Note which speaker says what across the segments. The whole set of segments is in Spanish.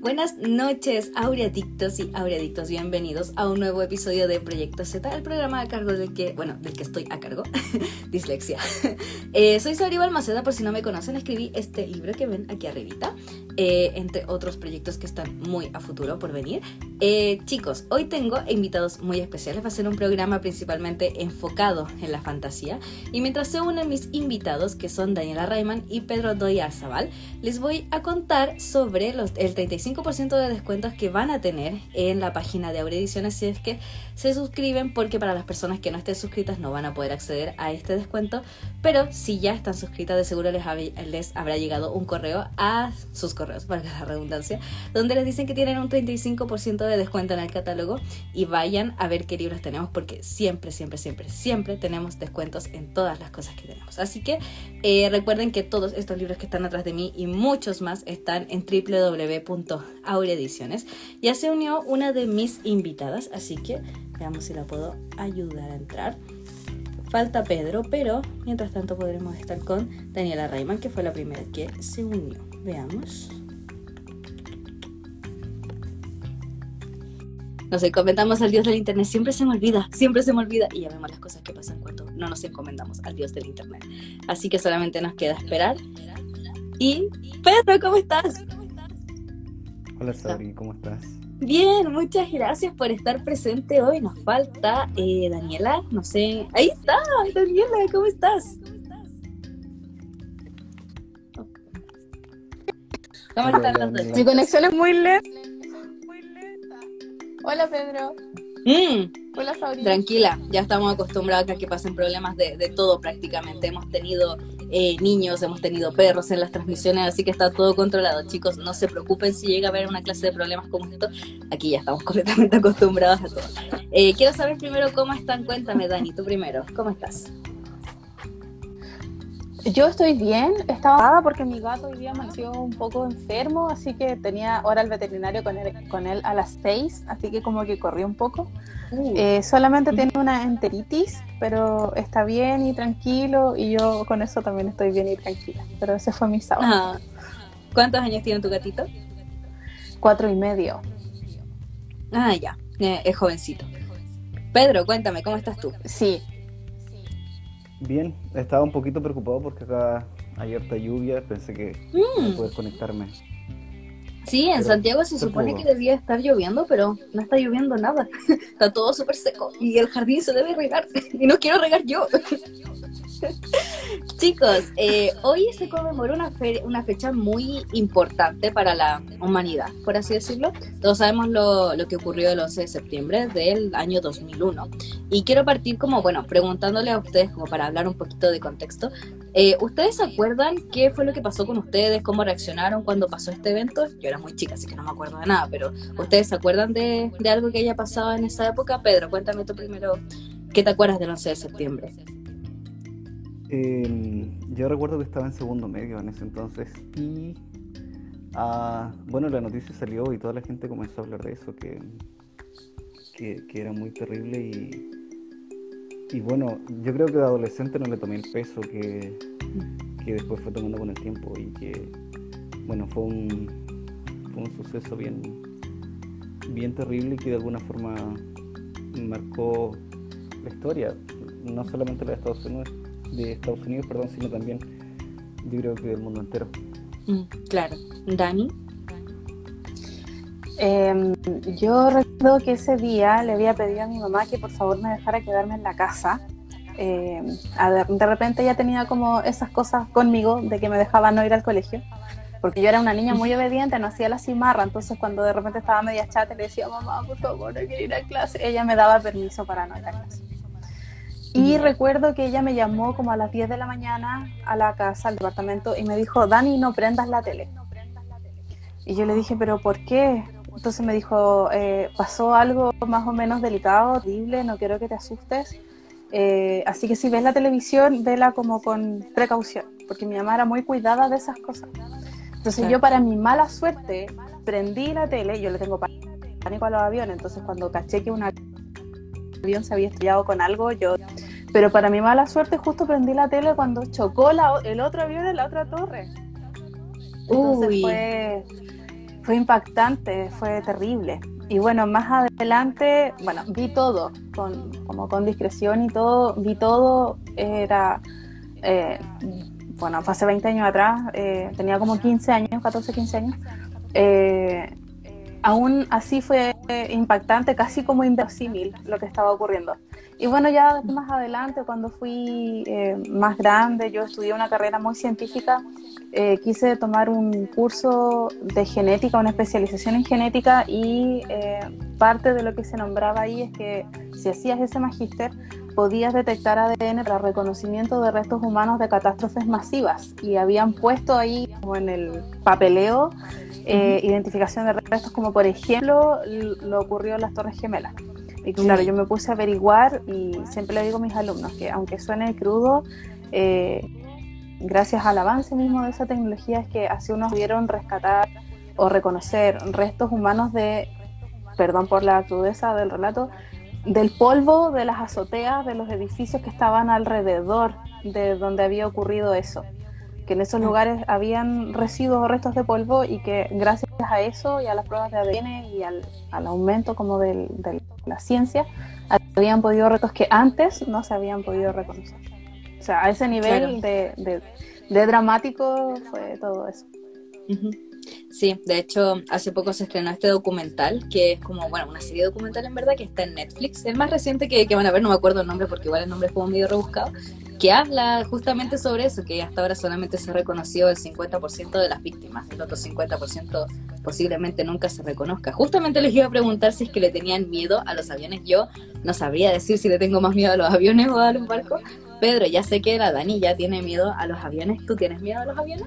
Speaker 1: Buenas noches, aureadictos y aureadictos. Bienvenidos a un nuevo episodio de Proyecto Z, el programa a cargo del que, bueno, del que estoy a cargo, dislexia. Eh, soy Sabri Balmaceda, por si no me conocen, escribí este libro que ven aquí arribita, eh, entre otros proyectos que están muy a futuro por venir. Eh, chicos, hoy tengo invitados muy especiales, va a ser un programa principalmente enfocado en la fantasía. Y mientras se unen mis invitados, que son Daniela Rayman y Pedro Doy Arzabal, les voy a contar sobre los, el 35% de descuentos que van a tener en la página de Aure Ediciones si es que se suscriben, porque para las personas que no estén suscritas no van a poder acceder a este descuento, pero si ya están suscritas de seguro les, les habrá llegado un correo a sus correos, para la redundancia, donde les dicen que tienen un 35% de descuento en el catálogo y vayan a ver qué libros tenemos porque siempre, siempre, siempre, siempre tenemos descuentos en todas las cosas que tenemos. Así que eh, recuerden que todos estos libros que están atrás de mí y muchos más están en www.aureediciones. Ya se unió una de mis invitadas, así que veamos si la puedo ayudar a entrar. Falta Pedro, pero mientras tanto podremos estar con Daniela Rayman, que fue la primera que se unió. Veamos. Nos encomendamos al Dios del Internet. Siempre se me olvida, siempre se me olvida. Y ya vemos las cosas que pasan cuando no nos encomendamos al Dios del Internet. Así que solamente nos queda esperar. Y Pedro, ¿cómo estás?
Speaker 2: Hola Sabri, ¿cómo estás?
Speaker 1: Bien, muchas gracias por estar presente hoy. Nos falta eh, Daniela, no sé. Ahí está, Daniela, ¿cómo estás?
Speaker 3: ¿Cómo están los dos? Mi conexión es muy lenta. Hola Pedro.
Speaker 1: Mm.
Speaker 3: Hola Sabrina.
Speaker 1: Tranquila, ya estamos acostumbrados a que pasen problemas de, de todo prácticamente. Hemos tenido eh, niños, hemos tenido perros en las transmisiones, así que está todo controlado. Chicos, no se preocupen si llega a haber una clase de problemas como esto. Aquí ya estamos completamente acostumbrados a todo. Eh, quiero saber primero cómo están. Cuéntame, Dani, tú primero. ¿Cómo estás?
Speaker 3: Yo estoy bien, estaba porque mi gato hoy día amaneció un poco enfermo, así que tenía hora el veterinario con él, con él a las 6, así que como que corrí un poco. Uh. Eh, solamente tiene una enteritis, pero está bien y tranquilo, y yo con eso también estoy bien y tranquila. Pero ese fue mi sábado.
Speaker 1: Ah. ¿Cuántos años tiene tu gatito?
Speaker 3: Cuatro y medio.
Speaker 1: Ah, ya, eh, es jovencito. Pedro, cuéntame, ¿cómo estás tú?
Speaker 3: Sí,
Speaker 2: Bien, estaba un poquito preocupado porque acá hay harta lluvia, pensé que mm. no poder conectarme.
Speaker 1: Sí, en Santiago se supone que debía estar lloviendo, pero no está lloviendo nada. está todo súper seco y el jardín se debe regar y no quiero regar yo. Chicos, eh, hoy se conmemora una, una fecha muy importante para la humanidad, por así decirlo. Todos sabemos lo, lo, que ocurrió el 11 de septiembre del año 2001. Y quiero partir como, bueno, preguntándole a ustedes, como para hablar un poquito de contexto. Eh, ¿Ustedes se acuerdan qué fue lo que pasó con ustedes? ¿Cómo reaccionaron cuando pasó este evento? Yo era muy chica, así que no me acuerdo de nada, pero ¿ustedes se acuerdan de, de algo que haya pasado en esa época? Pedro, cuéntame tú primero, ¿qué te acuerdas del 11 de septiembre?
Speaker 2: Eh, yo recuerdo que estaba en segundo medio en ese entonces y ah, bueno, la noticia salió y toda la gente comenzó a hablar de eso, que, que, era muy terrible y, y bueno, yo creo que de adolescente no le tomé el peso que, que después fue tomando con el tiempo y que bueno, fue un, fue un suceso bien, bien terrible y que de alguna forma marcó la historia, no solamente la de Estados Unidos, de Estados Unidos, perdón, sino también yo creo que del mundo entero.
Speaker 1: Mm, claro. Dani.
Speaker 3: Em, yo recuerdo que ese día le había pedido a mi mamá que por favor me dejara quedarme en la casa. Eh, de repente ella tenía como esas cosas conmigo de que me dejaba no ir al colegio, porque yo era una niña muy obediente, no hacía la cimarra, entonces cuando de repente estaba media chata le decía, mamá, por favor, no quiero ir a clase, ella me daba permiso para no ir a clase. Y recuerdo que ella me llamó como a las 10 de la mañana a la casa, al departamento, y me dijo, Dani, no prendas la tele. Y yo le dije, pero ¿por qué? Entonces me dijo, eh, pasó algo más o menos delicado, horrible, no quiero que te asustes. Eh, así que si ves la televisión, vela como con precaución, porque mi mamá era muy cuidada de esas cosas. Entonces yo para mi mala suerte prendí la tele, yo le tengo pánico a los aviones, entonces cuando caché que una avión se había estrellado con algo, yo... Pero para mi mala suerte justo prendí la tele cuando chocó el otro avión en la otra torre. Entonces fue, fue impactante, fue terrible. Y bueno, más adelante, bueno, vi todo, con, como con discreción y todo, vi todo, era, eh, bueno, fue hace 20 años atrás, eh, tenía como 15 años, 14, 15 años. Eh, aún así fue impactante, casi como inverosímil lo que estaba ocurriendo. Y bueno, ya más adelante, cuando fui eh, más grande, yo estudié una carrera muy científica, eh, quise tomar un curso de genética, una especialización en genética y eh, parte de lo que se nombraba ahí es que si hacías ese magíster, podías detectar ADN para reconocimiento de restos humanos de catástrofes masivas y habían puesto ahí como en el papeleo identificación de restos como por ejemplo lo ocurrió en las Torres Gemelas. Y claro, yo me puse a averiguar y siempre le digo a mis alumnos que aunque suene crudo, eh, gracias al avance mismo de esa tecnología es que así unos pudieron rescatar o reconocer restos humanos de, perdón por la crudeza del relato, del polvo de las azoteas de los edificios que estaban alrededor de donde había ocurrido eso que en esos lugares habían residuos o restos de polvo y que gracias a eso y a las pruebas de ADN y al, aumento como de la ciencia, habían podido retos que antes no se habían podido reconocer. O sea, a ese nivel de, dramático fue todo eso.
Speaker 1: Sí, de hecho, hace poco se estrenó este documental, que es como, bueno, una serie documental en verdad que está en Netflix. El más reciente que, que van a ver, no me acuerdo el nombre porque igual el nombre es como medio rebuscado, que habla justamente sobre eso, que hasta ahora solamente se reconoció el 50% de las víctimas, el otro 50% posiblemente nunca se reconozca. Justamente les iba a preguntar si es que le tenían miedo a los aviones. Yo no sabría decir si le tengo más miedo a los aviones o a los barcos. Pedro, ya sé que la Dani ya tiene miedo a los aviones. ¿Tú tienes miedo a los aviones?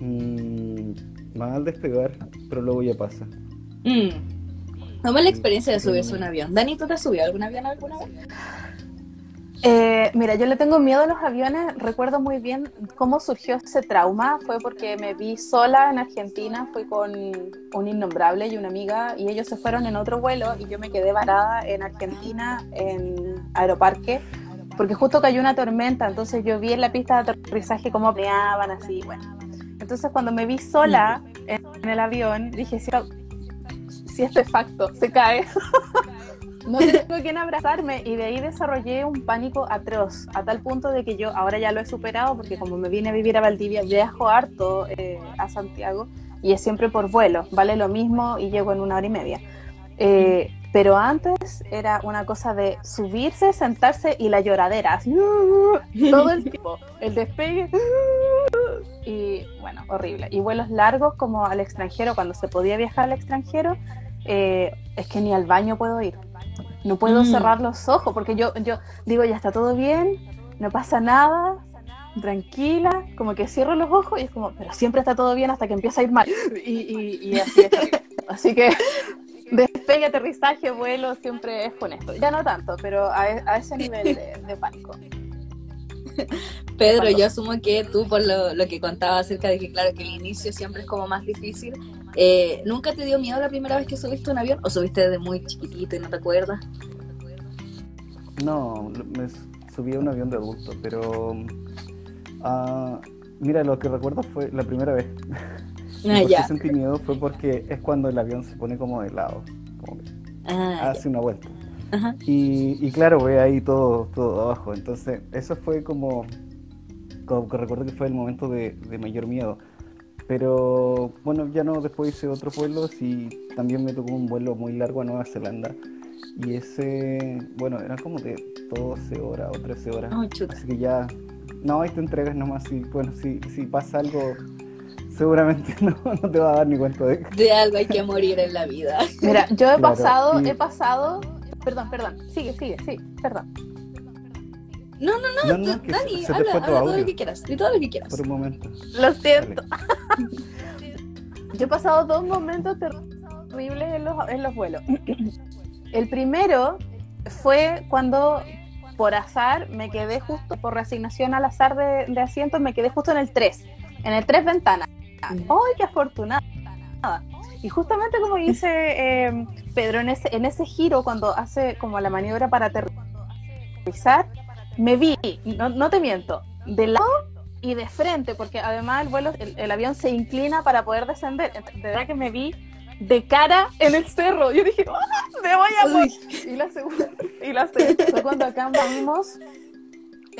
Speaker 2: Mm, más al despegar, pero luego ya pasa.
Speaker 1: Mm. ¿Cómo es la experiencia de subirse a un avión? Dani, ¿tú te has subido a algún avión alguna vez?
Speaker 3: Eh, mira, yo le tengo miedo a los aviones. Recuerdo muy bien cómo surgió ese trauma. Fue porque me vi sola en Argentina. Fui con un innombrable y una amiga y ellos se fueron en otro vuelo y yo me quedé varada en Argentina, en Aeroparque, porque justo cayó una tormenta. Entonces yo vi en la pista de aterrizaje cómo peleaban así. Bueno, entonces cuando me vi sola en, el avión, dije, si, si este facto se cae. no tengo quien abrazarme y de ahí desarrollé un pánico atroz, a tal punto de que yo ahora ya lo he superado porque como me vine a vivir a Valdivia, viajo harto eh, a Santiago y es siempre por vuelo, vale lo mismo y llego en una hora y media. Eh, pero antes era una cosa de subirse, sentarse y la lloradera, todo el tiempo, el despegue y bueno, horrible. Y vuelos largos como al extranjero, cuando se podía viajar al extranjero, eh, es que ni al baño puedo ir no puedo mm. cerrar los ojos porque yo, yo digo, ya está todo bien, no pasa nada, tranquila, como que cierro los ojos y es como, pero siempre está todo bien hasta que empieza a ir mal. Y, así es. así que despegue, aterrizaje, vuelo, siempre es con esto. Ya no tanto, pero a, e, ese nivel de, pánico.
Speaker 1: Pedro, yo asumo que tú, por lo, lo, que contabas acerca de que, claro, que el inicio siempre es como más difícil, eh, ¿Nunca te dio miedo la primera vez que subiste un avión? ¿O subiste desde muy chiquitito y no te acuerdas?
Speaker 2: No, me subí a un avión de adulto, pero. Uh, mira, lo que recuerdo fue la primera vez. Ah, ya. sentí miedo fue porque es cuando el avión se pone como de lado, como ah, hace una vuelta. Y, y, claro, ve ahí todo, todo abajo. Entonces, eso fue como, como que recuerdo que fue el momento de, de mayor miedo. Pero bueno, ya no, después hice otros vuelos y también me tocó un vuelo muy largo a Nueva Zelanda. Y ese, bueno, era como de 12 horas o 13 horas. Así que ya, no, ahí te entregas nomás. Y bueno, si, si pasa algo, seguramente no, no, te va a dar ni cuenta de
Speaker 1: De algo hay que morir en la vida.
Speaker 3: Mira, yo he pasado, he pasado, perdón, perdón, sigue, sigue, sí, perdón.
Speaker 1: No, no, no, Dani, habla, habla todo lo que quieras, y todo lo que quieras.
Speaker 2: Por un momento.
Speaker 3: Lo siento. Yo he pasado dos momentos terribles en los, en los vuelos. El primero fue cuando por azar me quedé justo, por reasignación al azar de, de asientos, me quedé justo en el 3, en el 3 ventanas. ¡Ay, qué afortunada! Y justamente como dice eh, Pedro, en ese, en ese giro, cuando hace como la maniobra para aterrizar, me vi, no, te miento, del lado y de frente, porque además el vuelo, el, avión se inclina para poder descender. De verdad que me vi de cara en el cerro. Yo dije, ¡Ah, me voy a morir. Y la segunda, y la segunda fue cuando acá vimos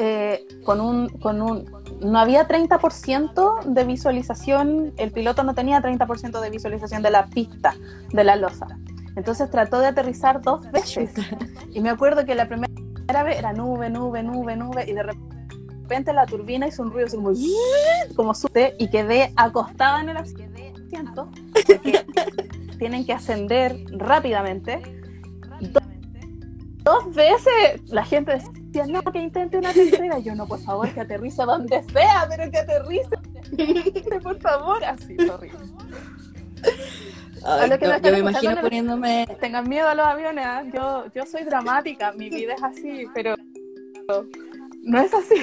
Speaker 3: eh, con un, con un, no había 30% de visualización, el piloto no tenía 30% de visualización de la pista, de la losa. Entonces trató de aterrizar dos veces. Y me acuerdo que la primera vez era nube, nube, nube, nube, y de repente la turbina hizo un ruido así como, como y quedé acostada en el asiento, porque tienen que ascender rápidamente. Dos, veces la gente decía, no, que intente una tercera. yo, no, por favor, que aterrice donde sea, pero que aterrice. por favor, así, horrible
Speaker 1: yo, me imagino poniéndome.
Speaker 3: Tengan miedo a los aviones, ¿ah? yo, yo soy dramática, mi vida es así, pero no es así.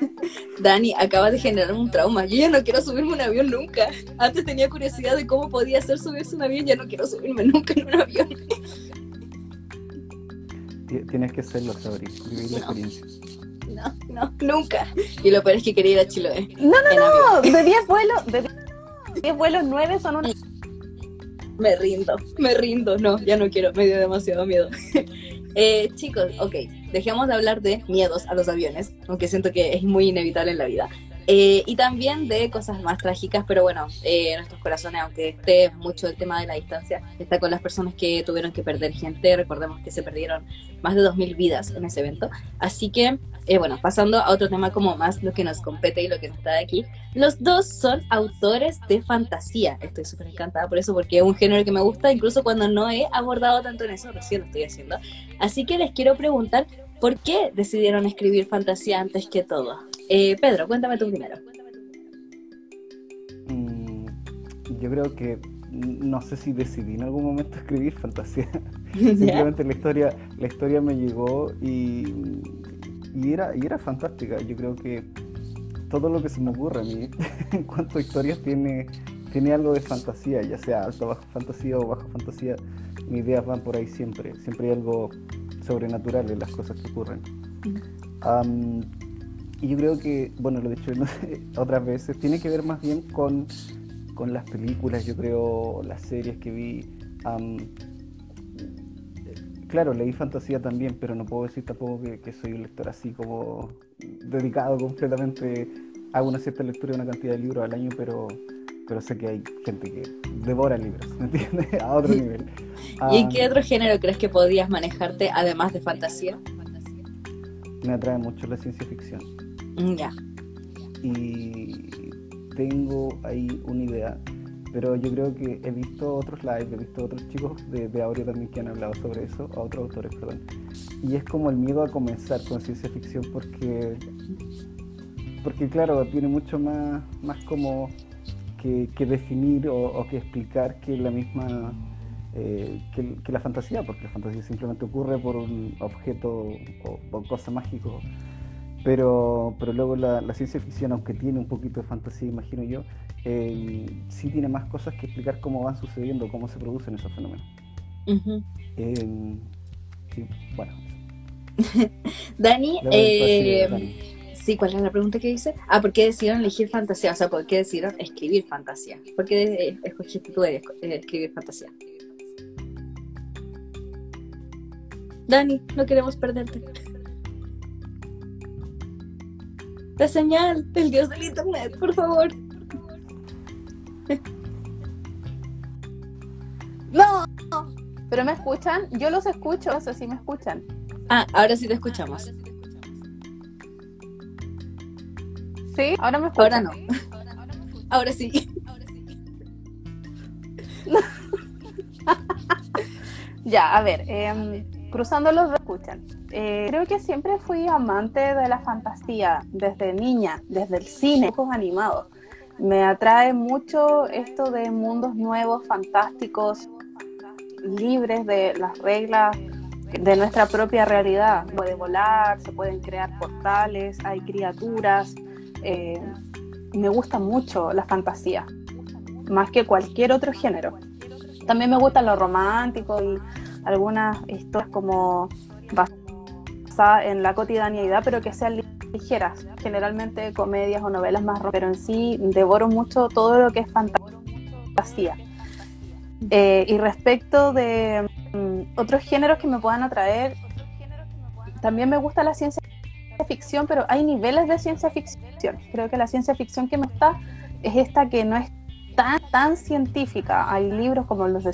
Speaker 1: Dani, acaba de generar un trauma. Yo ya no quiero subirme a un avión nunca. Antes tenía curiosidad de cómo podía ser subirse a un avión, ya no quiero subirme nunca en un avión.
Speaker 2: Tienes que hacerlo, Sabri, vivir la experiencia.
Speaker 1: No, no, nunca. Y lo peor es que quería ir a Chiloé.
Speaker 3: No, no, no, de 10 vuelos, de 10 vuelos, 9 son una
Speaker 1: me rindo, me rindo, no, ya no quiero, me dio demasiado miedo. eh, chicos, ok, dejemos de hablar de miedos a los aviones, aunque siento que es muy inevitable en la vida. Eh, y también de cosas más trágicas, pero bueno, eh, nuestros corazones, aunque esté mucho el tema de la distancia, está con las personas que tuvieron que perder gente. Recordemos que se perdieron más de 2.000 vidas en ese evento. Así que, eh, bueno, pasando a otro tema como más lo que nos compete y lo que nos está de aquí. Los dos son autores de fantasía. Estoy súper encantada por eso, porque es un género que me gusta, incluso cuando no he abordado tanto en eso, recién lo estoy haciendo. Así que les quiero preguntar, ¿por qué decidieron escribir fantasía antes que todo? Eh, Pedro, cuéntame tú primero.
Speaker 2: Mm, yo creo que no sé si decidí en algún momento escribir fantasía. Simplemente la historia, la historia me llegó y, y, era, y era fantástica. Yo creo que todo lo que se me ocurre a mí en cuanto a historias tiene, tiene algo de fantasía, ya sea alto bajo fantasía o bajo fantasía. Mis ideas van por ahí siempre. Siempre hay algo sobrenatural en las cosas que ocurren. Y yo creo que, bueno, lo he dicho otras veces, tiene que ver más bien con, las películas, yo creo, las series que vi. claro, leí fantasía también, pero no puedo decir tampoco que, soy un lector así como dedicado completamente. Hago una cierta lectura de una cantidad de libros al año, pero, pero sé que hay gente que devora libros, ¿me entiendes? A otro nivel.
Speaker 1: ¿Y en qué otro género crees que podrías manejarte además de fantasía?
Speaker 2: Me atrae mucho la ciencia ficción.
Speaker 1: Mm, ya.
Speaker 2: Y tengo ahí una idea, pero yo creo que he visto otros lives, he visto otros chicos de, de Aurea también que han hablado sobre eso, a otros autores, perdón. Y es como el miedo a comenzar con ciencia ficción porque, porque claro, tiene mucho más, más como que, definir o, que explicar que la misma... Eh, que, la fantasía, porque la fantasía simplemente ocurre por un objeto o, o cosa mágico pero, pero luego la, ciencia ficción, aunque tiene un poquito de fantasía, imagino yo, eh, sí tiene más cosas que explicar cómo van sucediendo, cómo se producen esos fenómenos. Eh, sí, bueno.
Speaker 1: Dani, eh, sí, ¿cuál es la pregunta que hice? Ah, ¿por qué decidieron elegir fantasía? O sea, ¿por qué decidieron escribir fantasía? ¿Por qué escogiste tú de escribir fantasía? Dani, no queremos perderte. La señal, el dios del internet, por favor.
Speaker 3: No, pero me escuchan, yo los escucho, no sé si me escuchan.
Speaker 1: Ah, ahora sí te escuchamos.
Speaker 3: ¿Sí? Ahora me escuchan.
Speaker 1: Ahora no. Ahora sí.
Speaker 3: ya, a ver, eh, cruzando los escuchan. Eh, creo que siempre fui amante de la fantasía desde niña, desde el cine, dibujos animados. Me atrae mucho esto de mundos nuevos, fantásticos, libres de las reglas de nuestra propia realidad. Puede volar, se pueden crear portales, hay criaturas. Eh, me gusta mucho la fantasía, más que cualquier otro género. También me gusta lo romántico y algunas historias como en la cotidianidad, pero que sean ligeras, generalmente comedias o novelas más, pero en sí devoro mucho todo lo que es fantasía. Eh, y respecto de mm, otros géneros que me puedan atraer, también me gusta la ciencia ficción, pero hay niveles de ciencia ficción. Creo que la ciencia ficción que me está es esta que no es tan, tan científica. Hay libros como los de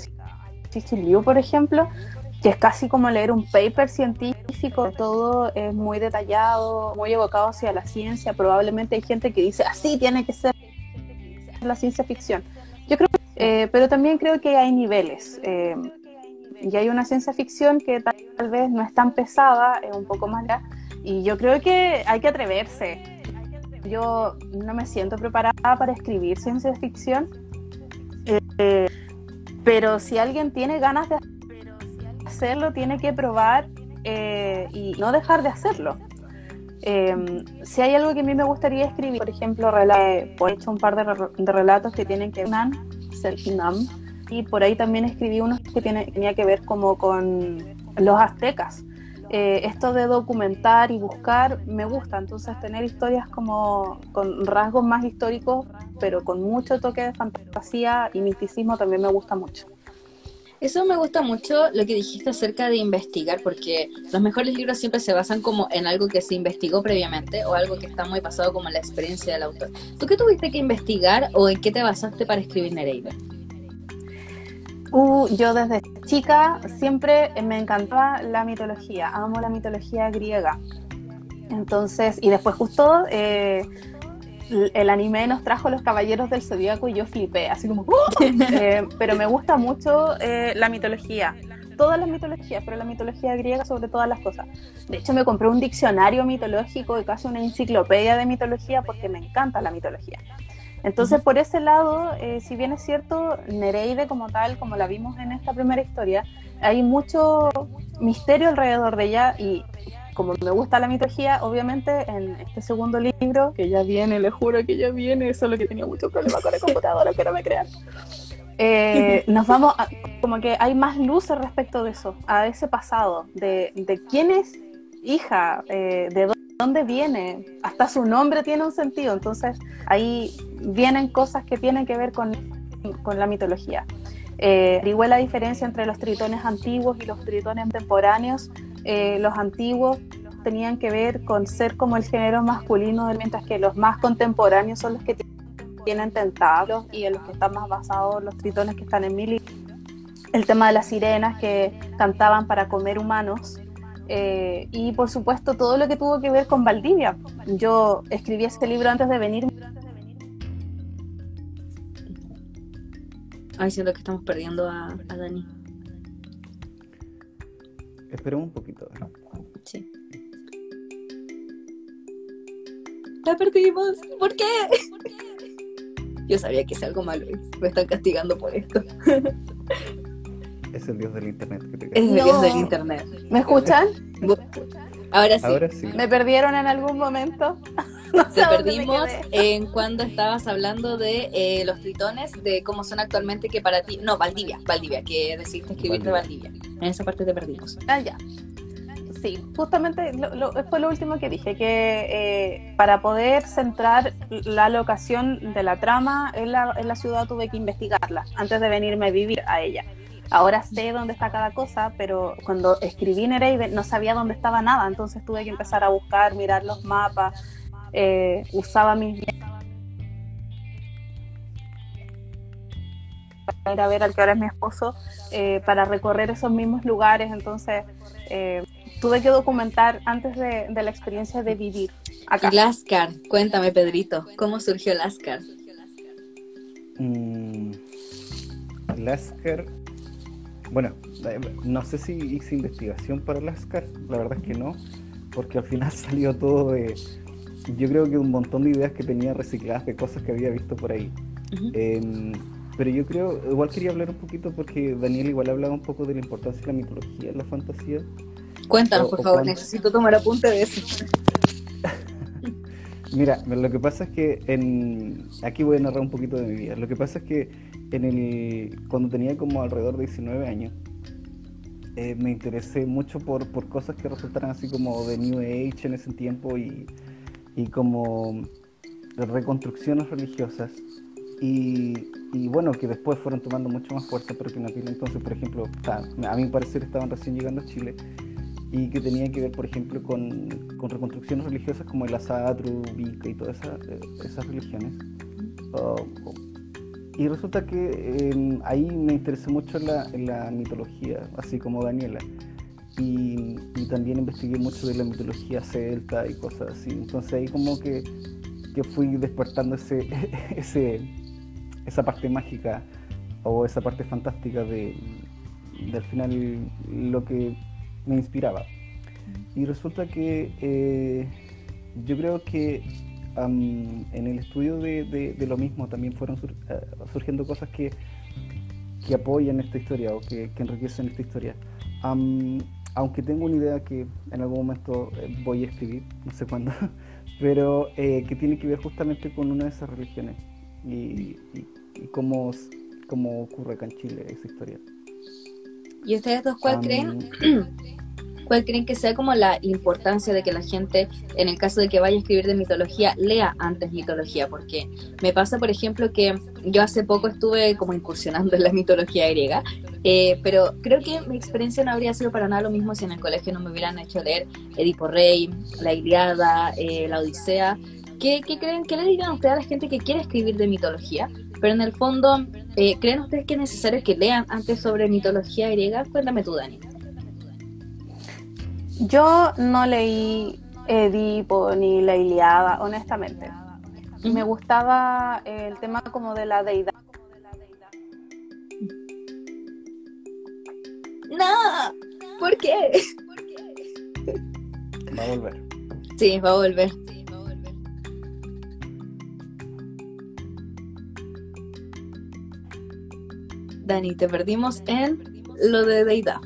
Speaker 3: Cici Liu, por ejemplo, que es casi como leer un paper científico, todo es muy detallado, muy evocado hacia la ciencia. Probablemente hay gente que dice, así tiene que ser la ciencia ficción. Yo creo, eh, pero también creo que hay niveles. Eh, y hay una ciencia ficción que tal, vez no es tan pesada, es un poco más y yo creo que hay que atreverse. Yo no me siento preparada para escribir ciencia ficción, eh, pero si alguien tiene ganas de hacerlo, tiene que probar eh, y no dejar de hacerlo. Em, si hay algo que a mí me gustaría escribir, por ejemplo, he hecho un par de, relatos que tienen que ver con y por ahí también escribí unos que tiene, tenía que ver como con los aztecas. Eh, esto de documentar y buscar me gusta, entonces tener historias como con rasgos más históricos, pero con mucho toque de fantasía y misticismo también me gusta mucho.
Speaker 1: Eso me gusta mucho lo que dijiste acerca de investigar, porque los mejores libros siempre se basan como en algo que se investigó previamente o algo que está muy pasado como la experiencia del autor. ¿Tú qué tuviste que investigar o en qué te basaste para escribir Nereida?
Speaker 3: Uh, yo desde chica siempre me encantaba la mitología, amo la mitología griega. Entonces, y después justo eh, el anime nos trajo Los Caballeros del Zodíaco y yo flipé, así como, eh, pero me gusta mucho eh, la mitología, todas las mitologías, pero la mitología griega sobre todas las cosas. De hecho, me compré un diccionario mitológico y casi una enciclopedia de mitología porque me encanta la mitología. Entonces, por ese lado, eh, si bien es cierto, Nereide como tal, como la vimos en esta primera historia, hay mucho misterio alrededor de ella y como me gusta la mitología, obviamente en este segundo libro, que ya viene, le juro que ya viene, solo que tenía mucho problema con la computadora, que no me crean. Eh, nos vamos a, como que hay más luces respecto de eso, a ese pasado, de, de quién es hija, eh, de dónde viene, hasta su nombre tiene un sentido, entonces ahí vienen cosas que tienen que ver con, con la mitología. Eh, igual la diferencia entre los tritones antiguos y los tritones contemporáneos eh, los antiguos tenían que ver con ser como el género masculino, mientras que los más contemporáneos son los que tienen tentáculos y en los que están más basados los tritones que están en mil. El tema de las sirenas que cantaban para comer humanos. Eh, y por supuesto todo lo que tuvo que ver con Valdivia. Yo escribí este libro antes de venir.
Speaker 1: Ay, siento que estamos perdiendo a, a Dani.
Speaker 2: Esperemos un poquito.
Speaker 1: Sí. La perdimos. ¿Por qué? Yo sabía que es algo malo. Me están castigando por esto.
Speaker 2: Es el dios del internet que te
Speaker 1: Es el dios del internet.
Speaker 3: ¿Me escuchan?
Speaker 1: Ahora sí.
Speaker 2: Ahora sí.
Speaker 3: ¿Me perdieron en algún momento?
Speaker 1: Te perdimos en cuando estabas hablando de eh, los tritones, de cómo son actualmente, que para ti. No, Valdivia, Valdivia, que decidiste escribir de Valdivia. En esa parte te perdimos.
Speaker 3: Ah, ya. Sí, justamente lo, fue lo último que dije, que eh, para poder centrar la locación de la trama en la, en la ciudad tuve que investigarla antes de venirme a vivir a ella. Ahora sé dónde está cada cosa, pero cuando escribí Nereide no sabía dónde estaba nada, entonces tuve que empezar a buscar, mirar los mapas, eh, usaba mis para ir a ver al que ahora es mi esposo, eh, para recorrer esos mismos lugares. Entonces, eh, tuve que documentar antes de, la experiencia de vivir acá.
Speaker 1: Lascar, cuéntame, Pedrito, ¿cómo surgió Lascar?
Speaker 2: Mm, Lascar, bueno, no sé si hice investigación para Lascar, la verdad es que no, porque al final salió todo de yo creo que un montón de ideas que tenía recicladas de cosas que había visto por ahí. Em, pero yo creo, igual quería hablar un poquito porque Daniel igual hablaba un poco de la importancia de la mitología, la fantasía.
Speaker 1: Cuéntanos, por favor, necesito tomar apunte de eso.
Speaker 2: Mira, lo que pasa es que en... aquí voy a narrar un poquito de mi vida. Lo que pasa es que en el... cuando tenía como alrededor de 19 años, eh, me interesé mucho por, por cosas que resultaran así como de New Age en ese tiempo y y como reconstrucciones religiosas y, bueno, que después fueron tomando mucho más fuerza, pero que en aquel entonces, por ejemplo, a mi parecer estaban recién llegando a Chile y que tenía que ver, por ejemplo, con, con reconstrucciones religiosas como el Asatru, Vika y todas eh, esas religiones. Oh, oh. y resulta que em, ahí me interesó mucho la, la mitología, así como Daniela. Y, también investigué mucho de la mitología celta y cosas así. Entonces ahí como que, que fui despertando ese, esa parte mágica o esa parte fantástica de, de al final lo que me inspiraba. Y resulta que eh, yo creo que en el estudio de, lo mismo también fueron eh, surgiendo cosas que, que apoyan esta historia o que, enriquecen esta historia. Aunque tengo una idea que en algún momento eh, voy a escribir, no sé cuándo, pero que tiene que ver justamente con una de esas religiones y, y cómo, cómo, ocurre acá en Chile esa historia.
Speaker 1: ¿Y ustedes dos cuál creen? ¿Cuál creen que sea como la importancia de que la gente, en el caso de que vaya a escribir de mitología, lea antes mitología? Porque me pasa, por ejemplo, que yo hace poco estuve como incursionando en la mitología griega, eh, pero creo que mi experiencia no habría sido para nada lo mismo si en el colegio no me hubieran hecho leer Edipo Rey, La Iliada, eh, La Odisea. ¿Qué, ¿Qué, creen, qué le dirían ustedes a la gente que quiere escribir de mitología? Pero en el fondo, eh, ¿creen ustedes que es necesario que lean antes sobre mitología griega? Cuéntame tú, Dani.
Speaker 3: Yo no leí Edipo ni la Iliada, honestamente. Me gustaba el tema como de la deidad.
Speaker 1: No, ¿por qué?
Speaker 2: Va a volver.
Speaker 1: Sí, va a volver. Dani, te perdimos en lo de deidad,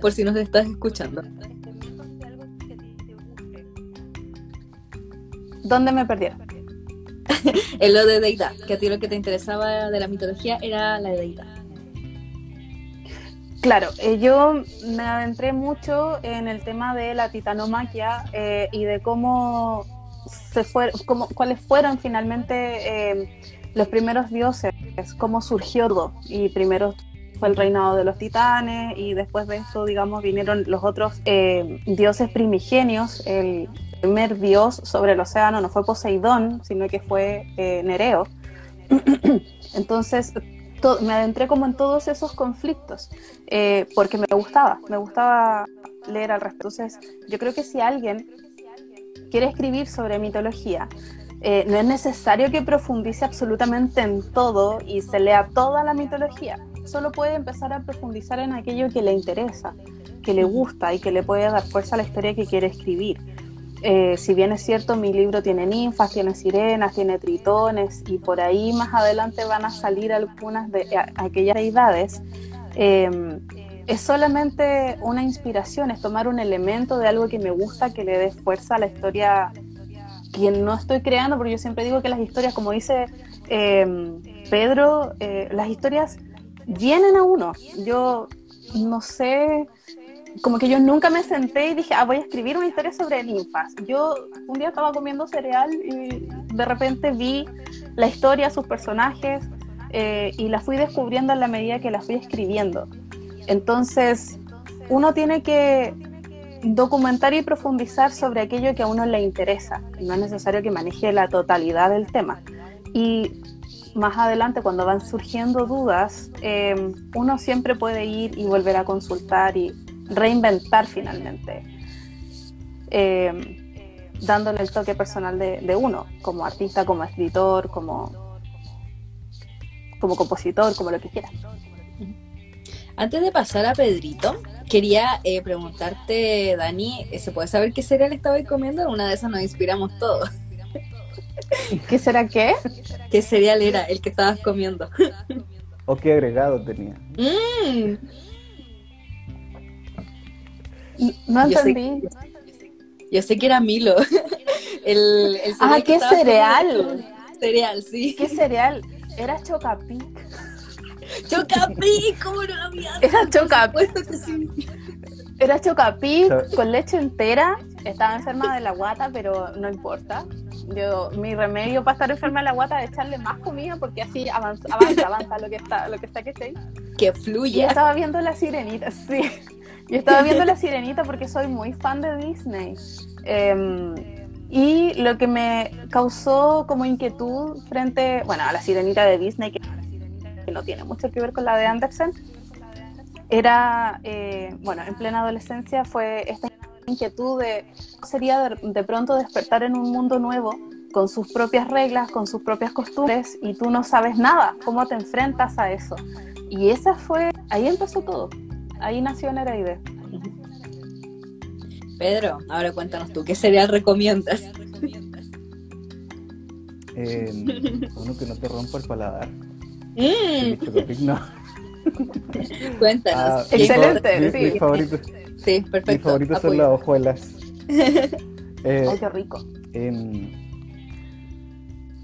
Speaker 1: por si nos estás escuchando.
Speaker 3: ¿Dónde me perdieron?
Speaker 1: en lo de deidad, que a ti lo que te interesaba de la mitología era la deidad.
Speaker 3: Claro, eh, yo me adentré mucho en el tema de la titanomaquia eh, y de cómo se fue, cómo, cuáles fueron finalmente eh, los primeros dioses, cómo surgió todo. Y primero fue el reinado de los titanes y después de eso, digamos, vinieron los otros dioses primigenios, el primer dios sobre el océano no fue Poseidón, sino que fue Nereo. Entonces me adentré como en todos esos conflictos, eh, porque me gustaba, me gustaba leer al respecto. Entonces yo creo que si alguien quiere escribir sobre mitología, eh, no es necesario que profundice absolutamente en todo y se lea toda la mitología. Solo puede empezar a profundizar en aquello que le interesa, que le gusta y que le puede dar fuerza a la historia que quiere escribir. Eh, si bien es cierto, mi libro tiene ninfas, tiene sirenas, tiene tritones y por ahí más adelante van a salir algunas de aquellas deidades, em, es solamente una inspiración, es tomar un elemento de algo que me gusta, que le dé fuerza a la historia que no estoy creando, porque yo siempre digo que las historias, como dice em, Pedro, eh, las historias vienen a uno. Yo no sé como que yo nunca me senté y dije, ah, voy a escribir una historia sobre ninfas. Yo un día estaba comiendo cereal y de repente vi la historia, sus personajes, eh, y la fui descubriendo en la medida que la fui escribiendo. Entonces, uno tiene que documentar y profundizar sobre aquello que a uno le interesa. No es necesario que maneje la totalidad del tema. Y más adelante, cuando van surgiendo dudas, eh, uno siempre puede ir y volver a consultar y reinventar finalmente, eh, dándole el toque personal de, uno, como artista, como escritor, como, como compositor, como lo que quiera.
Speaker 1: Antes de pasar a Pedrito, quería eh, preguntarte, Dani, ¿se puede saber qué cereal estaba comiendo? Una de esas nos inspiramos todos.
Speaker 3: ¿Qué será qué?
Speaker 1: ¿Qué cereal era el que estabas comiendo?
Speaker 2: ¿O qué agregado tenía?
Speaker 1: Mm.
Speaker 3: No entendí.
Speaker 1: Yo sé, que era Milo. el,
Speaker 3: ah, ¿qué cereal?
Speaker 1: Cereal, sí.
Speaker 3: ¿Qué cereal? Era Chocapic.
Speaker 1: Chocapic, ¿cómo no lo había
Speaker 3: Era Chocapic. Era Chocapic con leche entera estaba enferma de la guata, pero no importa. Yo, mi remedio para estar enferma de la guata es echarle más comida porque así avanza, avanza, avanza lo que está, lo que está que esté.
Speaker 1: Que fluye.
Speaker 3: estaba viendo la sirenita, sí. Yo estaba viendo la sirenita porque soy muy fan de Disney. Em, y lo que me causó como inquietud frente, bueno, a la sirenita de Disney, que no tiene mucho que ver con la de Andersen, era, eh, bueno, en plena adolescencia fue esta inquietud de sería de, pronto despertar en un mundo nuevo con sus propias reglas, con sus propias costumbres y tú no sabes nada, cómo te enfrentas a eso. Y esa fue, ahí empezó todo, ahí nació Nereide.
Speaker 1: Pedro, ahora cuéntanos tú, ¿qué cereal recomiendas?
Speaker 2: Eh, uno que no te rompa el paladar. Mm.
Speaker 1: Cuéntanos. Ah,
Speaker 3: Excelente,
Speaker 2: sí. favorito,
Speaker 1: sí, perfecto.
Speaker 2: Mis favoritos son las hojuelas.
Speaker 3: eh, Ay, qué rico.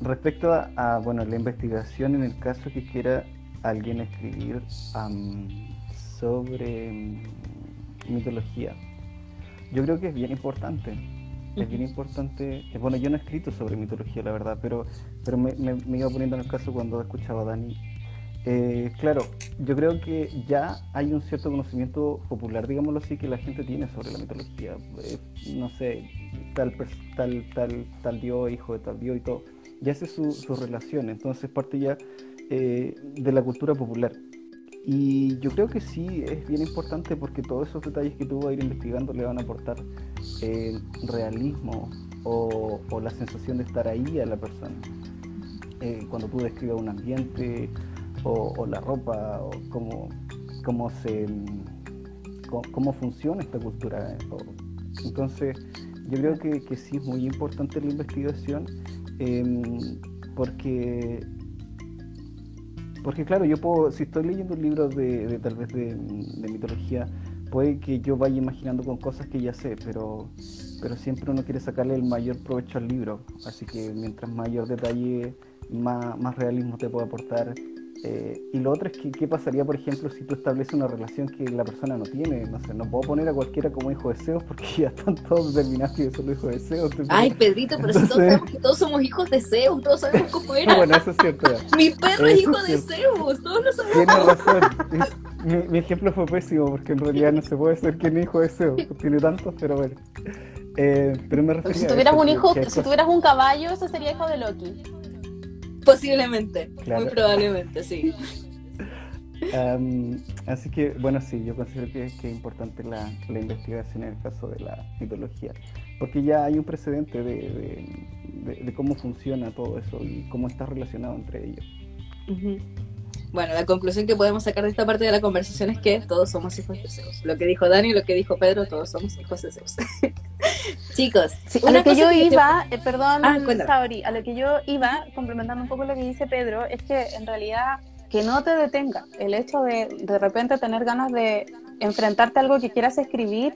Speaker 2: respecto a, bueno, la investigación, en el caso que quiera alguien escribir sobre mitología, yo creo que es bien importante. Es bien importante. Eh, bueno, yo no he escrito sobre mitología, la verdad, pero, pero me, me iba poniendo en el caso cuando escuchaba a Dani eh, claro, yo creo que ya hay un cierto conocimiento popular, digámoslo así, que la gente tiene sobre la mitología. Eh, no sé, tal, tal, tal, tal dios, hijo de tal dios y todo. Ya hace su, su relación, entonces parte ya eh, de la cultura popular. Y yo creo que sí es bien importante porque todos esos detalles que tú vas a ir investigando le van a aportar realismo o, la sensación de estar ahí a la persona. cuando tú describes un ambiente o, la ropa, o cómo, cómo se cómo, funciona esta cultura. Entonces, yo creo que, sí es muy importante la investigación, porque porque claro, yo puedo, si estoy leyendo un libro de, tal vez de, mitología, puede que yo vaya imaginando con cosas que ya sé, pero, pero siempre uno quiere sacarle el mayor provecho al libro. Así que mientras mayor detalle, más, más realismo te puede aportar eh, y lo otro es que, ¿qué pasaría, por ejemplo, si tú estableces una relación que la persona no tiene? No sé, no puedo poner a cualquiera como hijo de Zeus porque ya están todos determinados que yo soy hijo de Zeus.
Speaker 1: Ay, Pedrito, pero si todos sabemos que todos somos hijos de Zeus, todos sabemos cómo era.
Speaker 2: bueno, eso es cierto.
Speaker 1: Mi perro es hijo de Zeus, todos lo sabemos.
Speaker 2: Tienes razón. Mi, mi, ejemplo fue pésimo porque en realidad no se puede ser quién es hijo de Zeus. Tiene tantos, pero bueno. Eh, pero me refería
Speaker 3: si tuvieras un hijo, si tuvieras un caballo, ese sería hijo de Loki.
Speaker 1: Posiblemente, muy probablemente, sí.
Speaker 2: así que, bueno, sí, yo considero que, es importante la, investigación en el caso de la mitología, porque ya hay un precedente de, cómo funciona todo eso y cómo está relacionado entre ellos.
Speaker 1: Bueno, la conclusión que podemos sacar de esta parte de la conversación es que todos somos hijos de Zeus. Lo que dijo Dani, lo que dijo Pedro, todos somos hijos de Zeus. Chicos,
Speaker 3: a lo que yo iba, eh, perdón, ah, a lo que yo iba, complementando un poco lo que dice Pedro, es que en realidad que no te detenga el hecho de de repente tener ganas de enfrentarte a algo que quieras escribir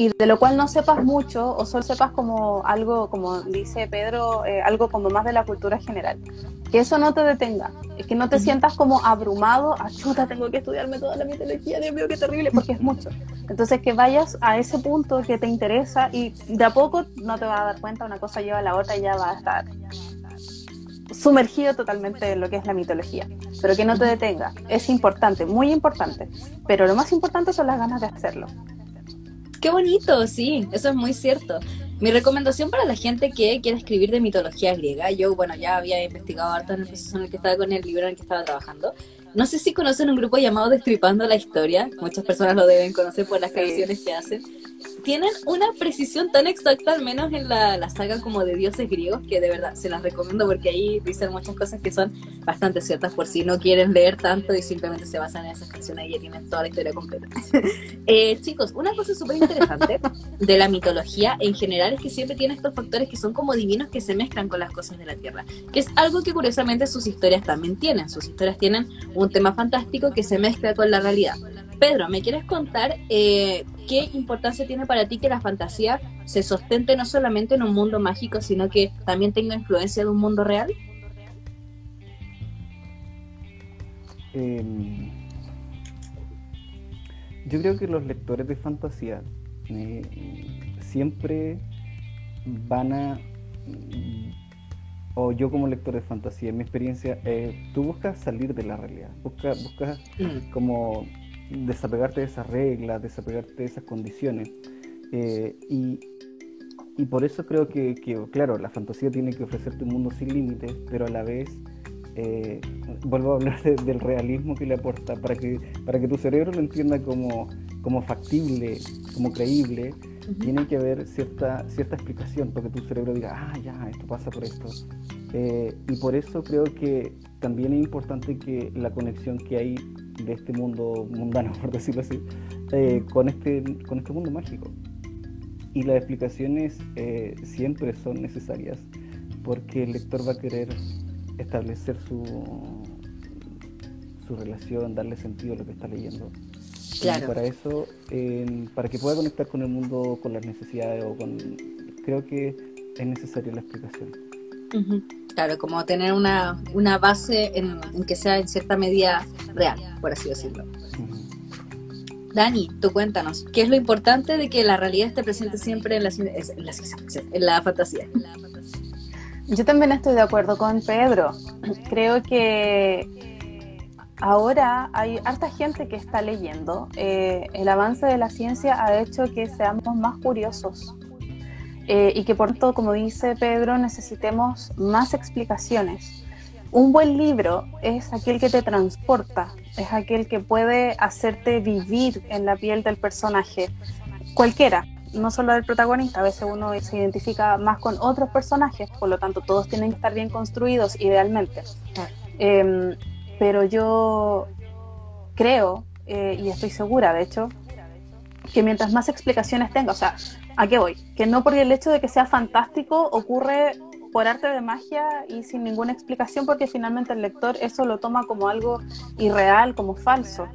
Speaker 3: y de lo cual no sepas mucho o solo sepas como algo, como dice Pedro, eh, algo como más de la cultura general. Que eso no te detenga, es que no te sientas como abrumado, chuta, tengo que estudiarme toda la mitología, Dios mío, qué terrible, porque es mucho. Entonces que vayas a ese punto que te interesa y de a poco no te vas a dar cuenta, una cosa lleva a la otra y ya va a estar sumergido totalmente en lo que es la mitología, pero que no te detenga, es importante, muy importante, pero lo más importante son las ganas de hacerlo.
Speaker 1: Qué bonito, sí, eso es muy cierto. Mi recomendación para la gente que quiere escribir de mitología griega, yo, bueno, ya había investigado harto en el proceso en el que estaba con el libro en el que estaba trabajando. No sé si conocen un grupo llamado Destripando la Historia, muchas personas lo deben conocer por las canciones que hacen tienen una precisión tan exacta, al menos en la, la, saga como de dioses griegos, que de verdad se las recomiendo porque ahí dicen muchas cosas que son bastante ciertas por si no quieren leer tanto y simplemente se basan en esas canciones y ya tienen toda la historia completa. eh, chicos, una cosa súper interesante de la mitología en general es que siempre tiene estos factores que son como divinos que se mezclan con las cosas de la tierra, que es algo que curiosamente sus historias también tienen. Sus historias tienen un tema fantástico que se mezcla con la realidad. Pedro, ¿me quieres contar eh, qué importancia tiene para ti que la fantasía se sostente no solamente en un mundo mágico, sino que también tenga influencia de un mundo real?
Speaker 2: Em, yo creo que los lectores de fantasía eh, siempre van a o yo como lector de fantasía, en mi experiencia, eh, tú buscas salir de la realidad, buscas, buscas mm. como desapegarte de esas reglas, desapegarte de esas condiciones. Eh, y, y, por eso creo que, que, claro, la fantasía tiene que ofrecerte un mundo sin límites, pero a la vez, eh, vuelvo a hablar del realismo que le aporta, para que, para que tu cerebro lo entienda como, como factible, como creíble, tiene que haber cierta, cierta explicación para que tu cerebro diga, ah, ya, esto pasa por esto. Eh, y por eso creo que también es importante que la conexión que hay de este mundo mundano, por decirlo así, eh, con, este, con este mundo mágico. Y las explicaciones eh, siempre son necesarias porque el lector va a querer establecer su, su relación, darle sentido a lo que está leyendo. Y para eso, para que pueda conectar con el mundo, con las necesidades o con... Creo que es necesaria la explicación.
Speaker 1: Claro, como tener una, una base en, que sea en cierta medida real, por así decirlo. Dani, tú cuéntanos, ¿qué es lo importante de que la realidad esté presente siempre en la, en la, en la fantasía?
Speaker 3: Yo también estoy de acuerdo con Pedro. Creo que ahora hay harta gente que está leyendo. Eh, el avance de la ciencia ha hecho que seamos más curiosos eh, y que por tanto, como dice Pedro, necesitemos más explicaciones. Un buen libro es aquel que te transporta, es aquel que puede hacerte vivir en la piel del personaje, cualquiera, no solo del protagonista, a veces uno se identifica más con otros personajes, por lo tanto todos tienen que estar bien construidos idealmente. Em, pero yo creo, eh, y estoy segura de hecho, que mientras más explicaciones tenga, o sea, ¿a qué voy? Que no por el hecho de que sea fantástico ocurre por arte de magia y sin ninguna explicación, porque finalmente el lector eso lo toma como algo irreal, como falso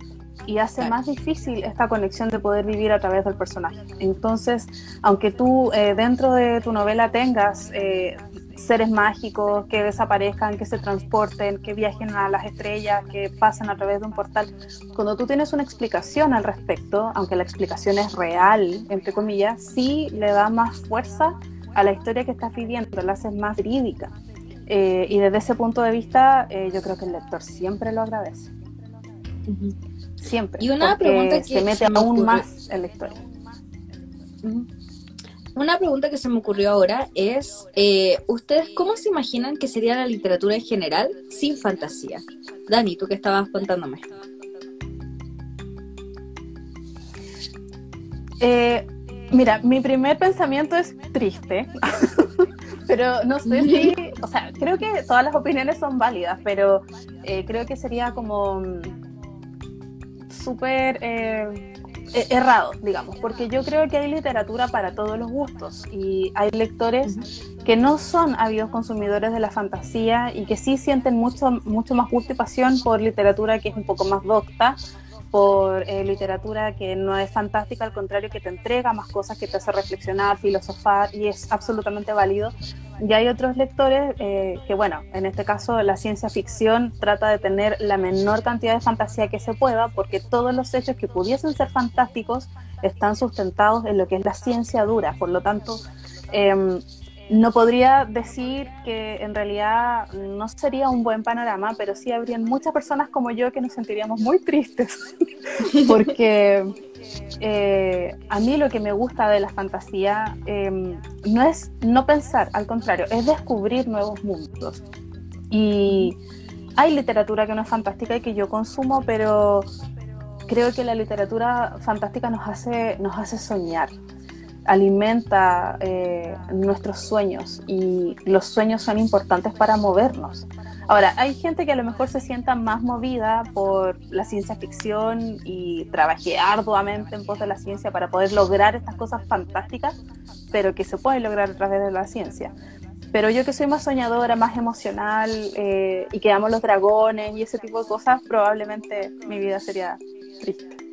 Speaker 3: y hace más difícil esta conexión de poder vivir a través del personaje. Entonces, aunque tú eh, dentro de tu novela tengas eh, seres mágicos que desaparezcan, que se transporten, que viajen a las estrellas, que pasen a través de un portal, cuando tú tienes una explicación al respecto, aunque la explicación es real, entre comillas, sí le da más fuerza a la historia que estás viviendo, la haces más verídica. Eh, y desde ese punto de vista, yo creo que el lector siempre lo agradece. Siempre.
Speaker 1: Y una pregunta que
Speaker 3: se mete aún más en la historia.
Speaker 1: Una pregunta que se me ocurrió ahora es, eh, ¿ustedes cómo se imaginan que sería la literatura en general sin fantasía? Dani, tú que estabas contándome.
Speaker 3: Eh, mira, mi primer pensamiento es triste, pero no sé si, o sea, creo que todas las opiniones son válidas, pero eh, creo que sería como súper eh, errado, digamos, porque yo creo que hay literatura para todos los gustos y hay lectores que no son ávidos consumidores de la fantasía y que sí sienten mucho, mucho más gusto y pasión por literatura que es un poco más docta por eh, literatura que no es fantástica, al contrario, que te entrega más cosas, que te hace reflexionar, filosofar y es absolutamente válido. Y hay otros lectores eh, que, bueno, en este caso la ciencia ficción trata de tener la menor cantidad de fantasía que se pueda, porque todos los hechos que pudiesen ser fantásticos están sustentados en lo que es la ciencia dura. Por lo tanto, eh, no podría decir que en realidad no sería un buen panorama, pero sí habrían muchas personas como yo que nos sentiríamos muy tristes, porque eh, a mí lo que me gusta de la fantasía em, no es no pensar, al contrario, es descubrir nuevos mundos. Y hay literatura que no es fantástica y que yo consumo, pero creo que la literatura fantástica nos hace, nos hace soñar, alimenta eh, nuestros sueños y los sueños son importantes para movernos. Ahora, hay gente que a lo mejor se sienta más movida por la ciencia ficción y trabaje arduamente en pos de la ciencia para poder lograr estas cosas fantásticas, pero que se pueden lograr a través de la ciencia. Pero yo que soy más soñadora, más emocional eh, y que amo los dragones y ese tipo de cosas, probablemente mi vida sería triste.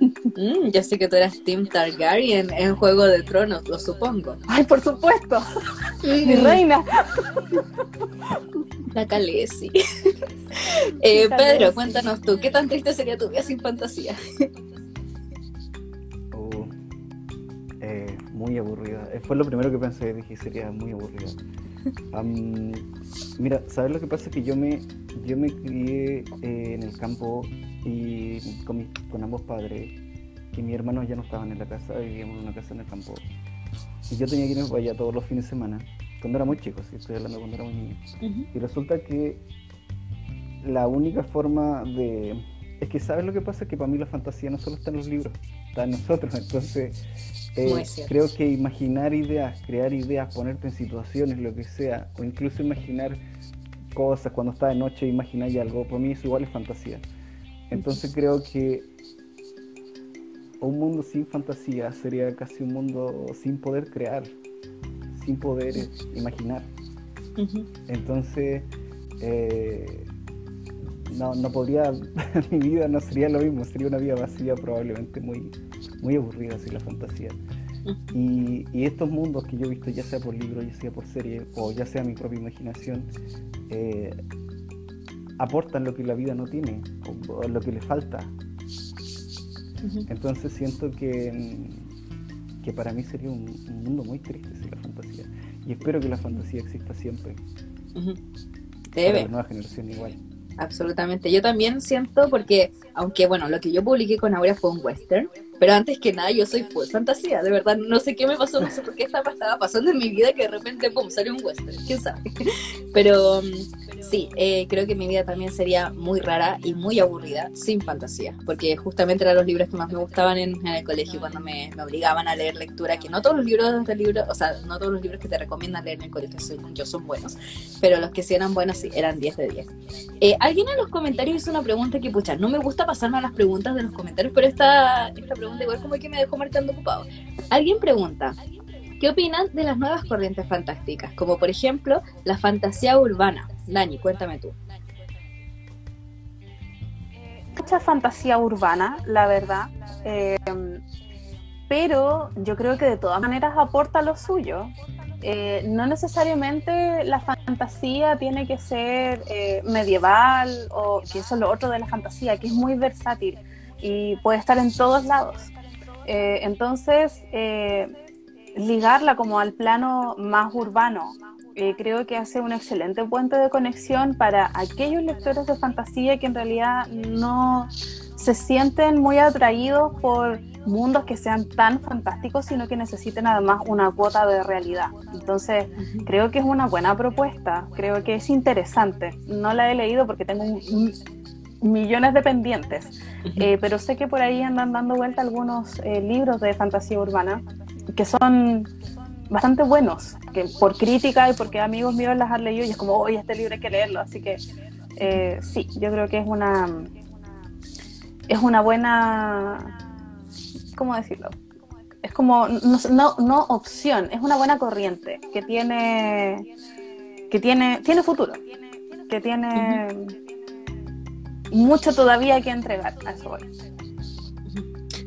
Speaker 1: Mm, ya sé que tú eras Team Targaryen en Juego de Tronos, lo supongo.
Speaker 3: Ay, por supuesto. Mi reina.
Speaker 1: La Calesi. Eh, Pedro, cuéntanos tú, ¿qué tan triste sería tu vida sin fantasía?
Speaker 2: Uh, eh, muy aburrida. Eh, Fue lo primero que pensé, dije, sería muy aburrida. Mira, ¿sabes lo que pasa? Que yo me, yo me crié eh, en el campo y con, mis- con ambos padres, y mis hermanos ya no estaban en la casa, vivíamos en una casa en el campo. Y yo tenía que irme para allá todos los fines de semana, cuando era muy chico, sí, estoy hablando cuando era muy niño.
Speaker 1: Ujú.
Speaker 2: Y resulta que la única forma de... Es que sabes lo que pasa, que para mí la fantasía no solo está en los libros, está en nosotros. Entonces, eh, creo que imaginar ideas, crear ideas, ponerte en situaciones, lo que sea, o incluso imaginar cosas cuando está de noche, imaginar algo, para mí eso igual es fantasía. Entonces creo que un mundo sin fantasía sería casi un mundo sin poder crear, sin poder eh, imaginar. Entonces, eh, no, no podría, mi vida no sería lo mismo, sería una vida vacía, probablemente muy, muy aburrida sin la fantasía. Y, y estos mundos que yo he visto, ya sea por libro, ya sea por serie, o ya sea mi propia imaginación, eh, aportan lo que la vida no tiene, o, o lo que le falta. Entonces siento que, que para mí sería un, un mundo muy triste sin la fantasía. Y espero que la fantasía exista siempre.
Speaker 1: Ujú.
Speaker 2: Para
Speaker 1: Debe.
Speaker 2: la nueva generación igual.
Speaker 1: Absolutamente. Yo también siento porque, aunque bueno, lo que yo publiqué con Aurea fue un western, pero antes que nada yo soy full fantasía, de verdad, no sé qué me pasó, no sé por qué estaba, pasando en mi vida que de repente, pum, salió un western, quién sabe. Pero mm, sí, eh, creo que mi vida también sería muy rara y muy aburrida sin fantasía, porque justamente eran los libros que más me gustaban en, en el colegio cuando me, me obligaban a leer lectura, que no todos los libros de libro, o sea, no todos los libros que te recomiendan leer en el colegio, yo, son buenos, pero los que sí eran buenos, sí, eran 10 de 10. Eh, alguien en los comentarios hizo una pregunta que, pucha, no me gusta pasarme a las preguntas de los comentarios, pero esta, pregunta igual como que me dejó marcando ocupado. Alguien pregunta, ¿qué opinan de las nuevas corrientes fantásticas? Como por ejemplo, la fantasía urbana. Dani, cuéntame tú.
Speaker 3: mucha fantasía urbana, la verdad. Eh, pero yo creo que de todas maneras aporta lo suyo. Eh, no necesariamente la fantasía tiene que ser eh, medieval o que eso es lo otro de la fantasía, que es muy versátil y puede estar en todos lados. Eh, entonces, eh, ligarla como al plano más urbano, eh, creo que hace un excelente puente de conexión para aquellos lectores de fantasía que en realidad no se sienten muy atraídos por mundos que sean tan fantásticos, sino que necesiten además una cuota de realidad. Entonces, creo que es una buena propuesta, creo que es interesante. No la he leído porque tengo millones de pendientes, eh, pero sé que por ahí andan dando vuelta algunos eh, libros de fantasía urbana que son bastante buenos, que por crítica y porque amigos míos las han leído y es como, oye, este libro hay que leerlo, así que eh, sí, yo creo que es una es una buena ¿cómo decirlo? Es como no, no, no opción, es una buena corriente que tiene que tiene tiene futuro, que tiene mucho todavía que entregar, a eso voy.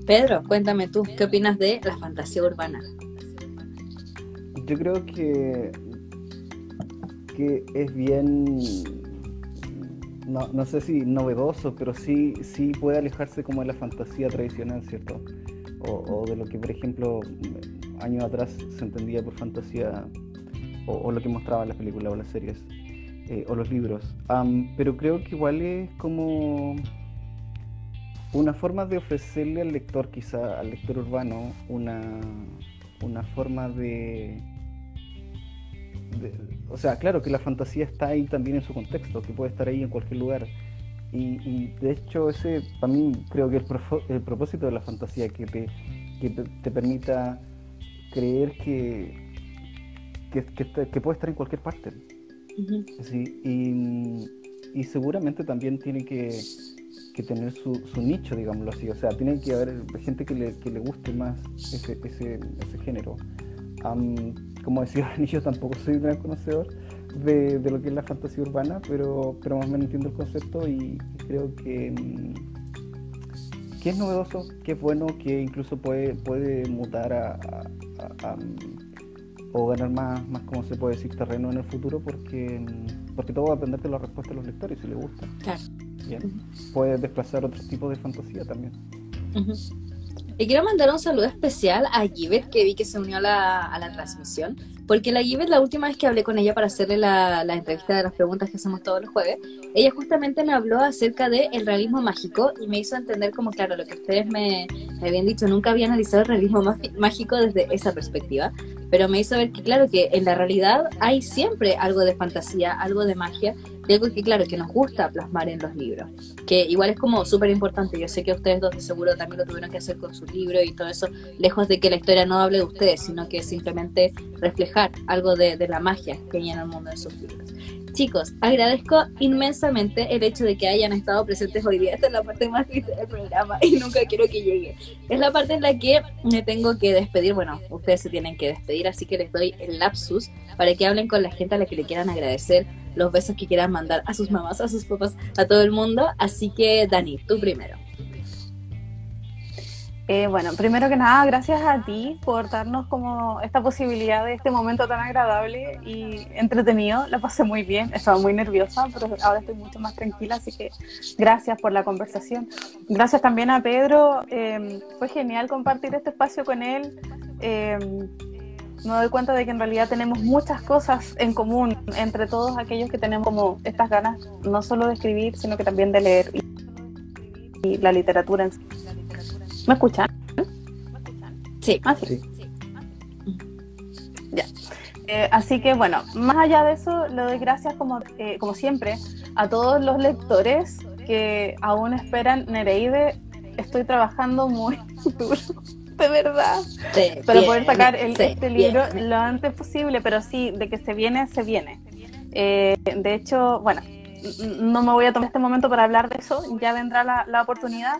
Speaker 1: Pedro, cuéntame tú, ¿qué opinas de la fantasía urbana?
Speaker 2: Yo creo que, que es bien, no, no sé si novedoso, pero sí, sí puede alejarse como de la fantasía tradicional, ¿cierto? O, de lo que, por ejemplo, años atrás se entendía por fantasía, o, lo que mostraban las películas o las series, eh, o los libros. Pero creo que igual es como una forma de ofrecerle al lector, quizá al lector urbano, una, una forma de, de- O sea, claro que la fantasía está ahí también en su contexto, que puede estar ahí en cualquier lugar. Y, y de hecho ese, para mí, creo que el, el propósito de la fantasía, que te, que te, te permita creer que, que, que, puede estar en cualquier parte. Sí, y, y seguramente también tiene que, que tener su, su nicho, digámoslo así. O sea, tiene que haber gente que le, que le guste más ese, ese, ese género. Como decía yo tampoco soy un gran conocedor de, de lo que es la fantasía urbana, pero, pero más o menos entiendo el concepto y creo que, mm, que es novedoso, que es bueno, que incluso puede, puede mutar a, a- a- a, mm, o ganar más, más, como se puede decir, terreno en el futuro, porque, mm, porque todo va a depender de la respuesta de los lectores, si les gusta.
Speaker 1: Claro.
Speaker 2: Bien. Puede desplazar otros tipos de fantasía también.
Speaker 1: Ujú. Le quiero mandar un saludo especial a Givet, que vi que se unió a la, a la transmisión. Porque la Givet, la última vez que hablé con ella para hacerle la, la, entrevista de las preguntas que hacemos todos los jueves, ella justamente me habló acerca del el realismo mágico y me hizo entender como, claro, lo que ustedes me, me habían dicho, nunca había analizado el realismo mágico desde esa perspectiva, pero me hizo ver que, claro, que en la realidad hay siempre algo de fantasía, algo de magia, y algo que, claro, que nos gusta plasmar en los libros, que igual es como súper importante. Yo sé que ustedes dos de seguro también lo tuvieron que hacer con sus libros y todo eso, lejos de que la historia no hable de ustedes, sino que simplemente reflejar algo de, de la magia que hay en el mundo de sus libros. Chicos, agradezco inmensamente el hecho de que hayan estado presentes hoy día. Esta es la parte más triste del programa y nunca quiero que llegue. Es la parte en la que me tengo que despedir. Bueno, ustedes se tienen que despedir, así que les doy el lapsus para que hablen con la gente a la que le quieran agradecer, los besos que quieran mandar a sus mamás, a sus papás, a todo el mundo. Así que, Dani, tú primero.
Speaker 3: Eh, bueno, primero que nada, gracias a ti por darnos como esta posibilidad de este momento tan agradable y entretenido. La pasé muy bien, estaba muy nerviosa, pero ahora estoy mucho más tranquila, así que gracias por la conversación. Gracias también a Pedro, eh, fue genial compartir este espacio con él. Eh, me doy cuenta de que en realidad tenemos muchas cosas en común entre todos aquellos que tenemos estas ganas, no solo de escribir, sino que también de leer y la literatura en sí. ¿Me escuchan?
Speaker 1: Sí.
Speaker 3: Ah, sí. Ya. Eh, así que bueno, más allá de eso, le doy gracias como, eh, como siempre a todos los lectores que aún esperan Nereide. Estoy trabajando muy duro, de verdad,
Speaker 1: Sí,
Speaker 3: para
Speaker 1: bien,
Speaker 3: poder sacar el-
Speaker 1: sí,
Speaker 3: este libro
Speaker 1: bien.
Speaker 3: lo antes posible, pero sí, de que se viene, se viene. Eh, de hecho, bueno, no me voy a tomar este momento para hablar de eso, ya vendrá la, la oportunidad,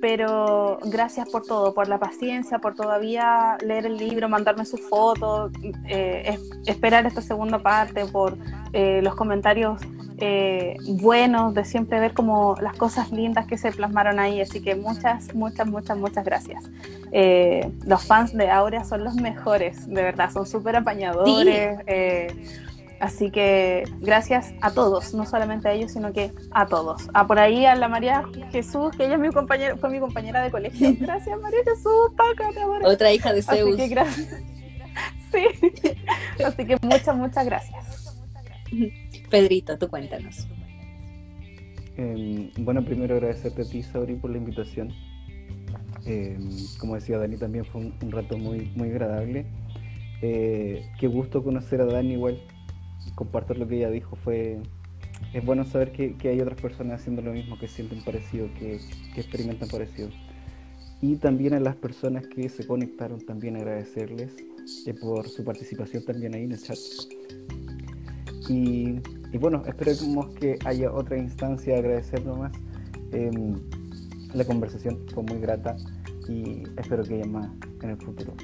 Speaker 3: pero gracias por todo, por la paciencia, por todavía leer el libro, mandarme sus fotos, eh, es- esperar esta segunda parte, por eh, los comentarios eh, buenos, de siempre ver como las cosas lindas que se plasmaron ahí, así que muchas, muchas, muchas, muchas gracias. Los fans de Aurea son los mejores, de verdad, son súper apañadores. Así que gracias a todos, no solamente a ellos, sino que a todos. A por ahí a la María Jesús, que ella es mi compañera, fue mi compañera de colegio. Gracias María Jesús, Paca, te adoro.
Speaker 1: Otra hija de
Speaker 3: Así
Speaker 1: Zeus.
Speaker 3: que gracias. Sí. Así que muchas, muchas gracias.
Speaker 1: Pedrito, tú cuéntanos.
Speaker 2: Eh, bueno, primero agradecerte a ti, Sabri, por la invitación. Eh, como decía Dani, también fue un, un rato muy, muy agradable. Eh, qué gusto conocer a Dani igual, compartir lo que ella dijo. Fue, es bueno saber que, hay otras personas haciendo lo mismo, que sienten parecido, que, que experimentan parecido. Y también a las personas que se conectaron, también agradecerles eh, por su participación también ahí en el chat. Y, y bueno, esperemos que haya otra instancia de agradecer nomás. Em, la conversación fue muy grata y espero que haya más en el futuro.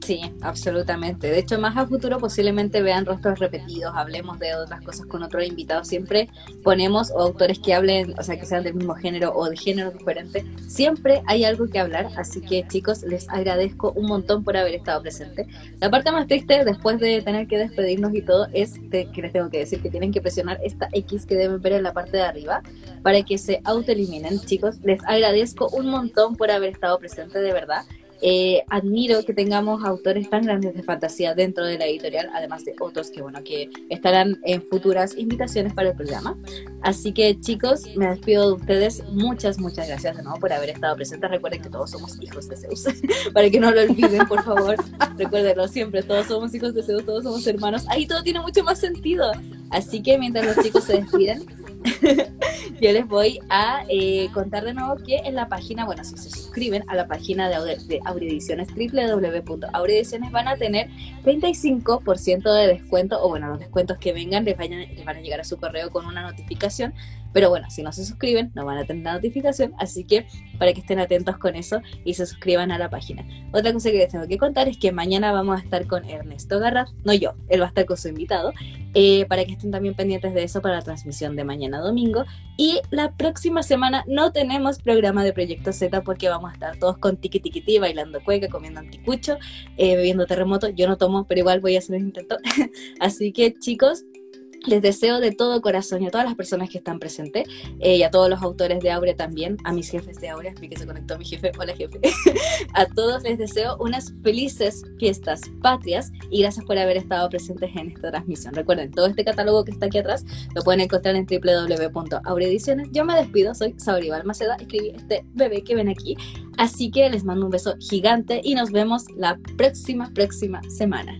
Speaker 1: Sí, absolutamente. De hecho, más a futuro posiblemente vean rostros repetidos, hablemos de otras cosas con otros invitados. Siempre ponemos o autores que hablen, o sea, que sean del mismo género o de género diferente. Siempre hay algo que hablar, así que chicos, les agradezco un montón por haber estado presentes. La parte más triste, después de tener que despedirnos y todo, es que les tengo que decir que tienen que presionar esta X que deben ver en la parte de arriba para que se autoeliminen. Chicos, les agradezco un montón por haber estado presentes, de verdad. Eh, admiro que tengamos autores tan grandes de fantasía dentro de la editorial, además de otros que bueno que estarán en futuras invitaciones para el programa. Así que chicos, me despido de ustedes. Muchas, muchas gracias de nuevo por haber estado presentes. Recuerden que todos somos hijos de Zeus. para que no lo olviden, por favor. Recuérdenlo siempre, todos somos hijos de Zeus, todos somos hermanos. Ahí todo tiene mucho más sentido. Así que mientras los chicos se despiden, yo les voy a eh, contar de nuevo que en la página, bueno, si se suscriben a la página de, Aude- de Audioediciones, www.audioediciones, van a tener 35% de descuento, o bueno, los descuentos que vengan les, vayan- les van a llegar a su correo con una notificación. Pero bueno, si no se suscriben, no van a tener la notificación, así que para que estén atentos con eso y se suscriban a la página. Otra cosa que les tengo que contar es que mañana vamos a estar con Ernesto Garraf, no yo, él va a estar con su invitado, eh, para que estén también pendientes de eso para la transmisión de mañana domingo. Y la próxima semana no tenemos programa de Proyecto Z porque vamos a estar todos con tiki tiki ti, bailando cueca, comiendo anticucho, eh, bebiendo terremoto. Yo no tomo, pero igual voy a hacer un intento. Así que chicos, Les deseo de todo corazón y a todas las personas que están presentes eh, y a todos los autores de Aurea también, a mis jefes de Aurea, que se conectó mi jefe, hola jefe, a todos les deseo unas felices fiestas patrias y gracias por haber estado presentes en esta transmisión. Recuerden, todo este catálogo que está aquí atrás lo pueden encontrar en www.aureediciones. Yo me despido, soy Sauri Balmaceda, escribí este bebé que ven aquí, así que les mando un beso gigante y nos vemos la próxima, próxima semana.